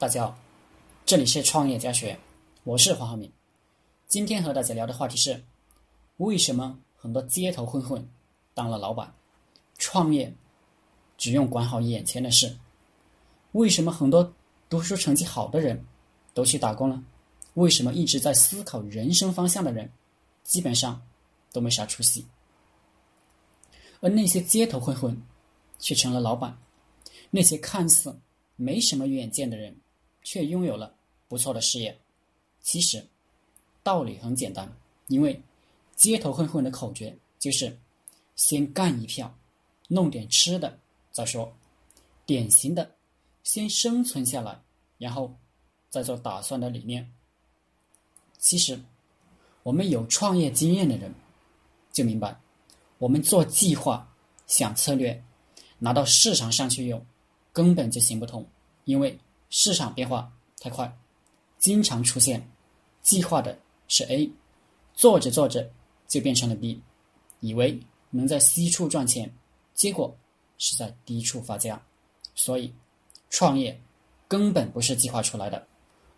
大家好，这里是创业家学，我是黄浩明。今天和大家聊的话题是：为什么很多街头混混当了老板？创业只用管好眼前的事？为什么很多读书成绩好的人都去打工了？为什么一直在思考人生方向的人基本上都没啥出息？而那些街头混混却成了老板？那些看似没什么远见的人？却拥有了不错的事业。其实道理很简单，因为街头混混的口诀就是“先干一票，弄点吃的再说”。典型的先生存下来，然后再做打算的理念。其实我们有创业经验的人就明白，我们做计划、想策略，拿到市场上去用，根本就行不通，因为。市场变化太快，经常出现计划的是 A，做着做着就变成了 B，以为能在 C 处赚钱，结果是在 D 处发家。所以，创业根本不是计划出来的。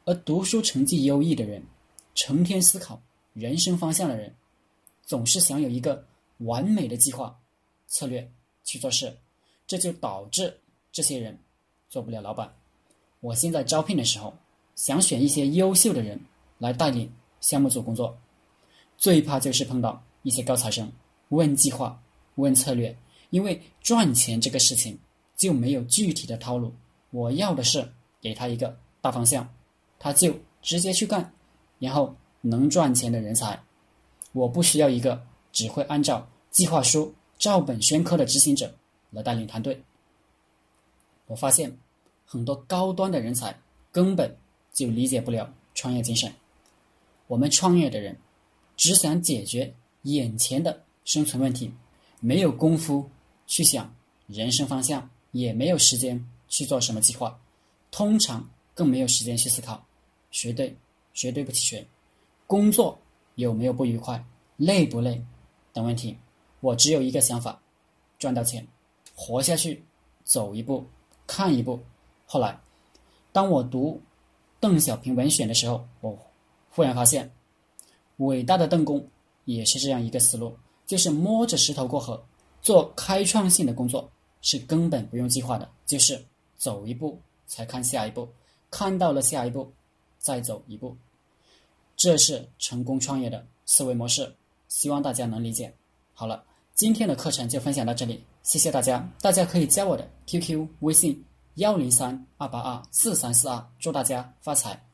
而读书成绩优异的人，成天思考人生方向的人，总是想有一个完美的计划策略去做事，这就导致这些人做不了老板。我现在招聘的时候，想选一些优秀的人来带领项目组工作，最怕就是碰到一些高材生问计划、问策略，因为赚钱这个事情就没有具体的套路。我要的是给他一个大方向，他就直接去干，然后能赚钱的人才。我不需要一个只会按照计划书照本宣科的执行者来带领团队。我发现。很多高端的人才根本就理解不了创业精神。我们创业的人只想解决眼前的生存问题，没有功夫去想人生方向，也没有时间去做什么计划，通常更没有时间去思考谁对谁对不起谁，工作有没有不愉快，累不累等问题。我只有一个想法：赚到钱，活下去，走一步看一步。后来，当我读邓小平文选的时候，我忽然发现，伟大的邓公也是这样一个思路，就是摸着石头过河，做开创性的工作是根本不用计划的，就是走一步才看下一步，看到了下一步再走一步，这是成功创业的思维模式，希望大家能理解。好了，今天的课程就分享到这里，谢谢大家，大家可以加我的 QQ 微信。幺零三二八二四三四二，祝大家发财！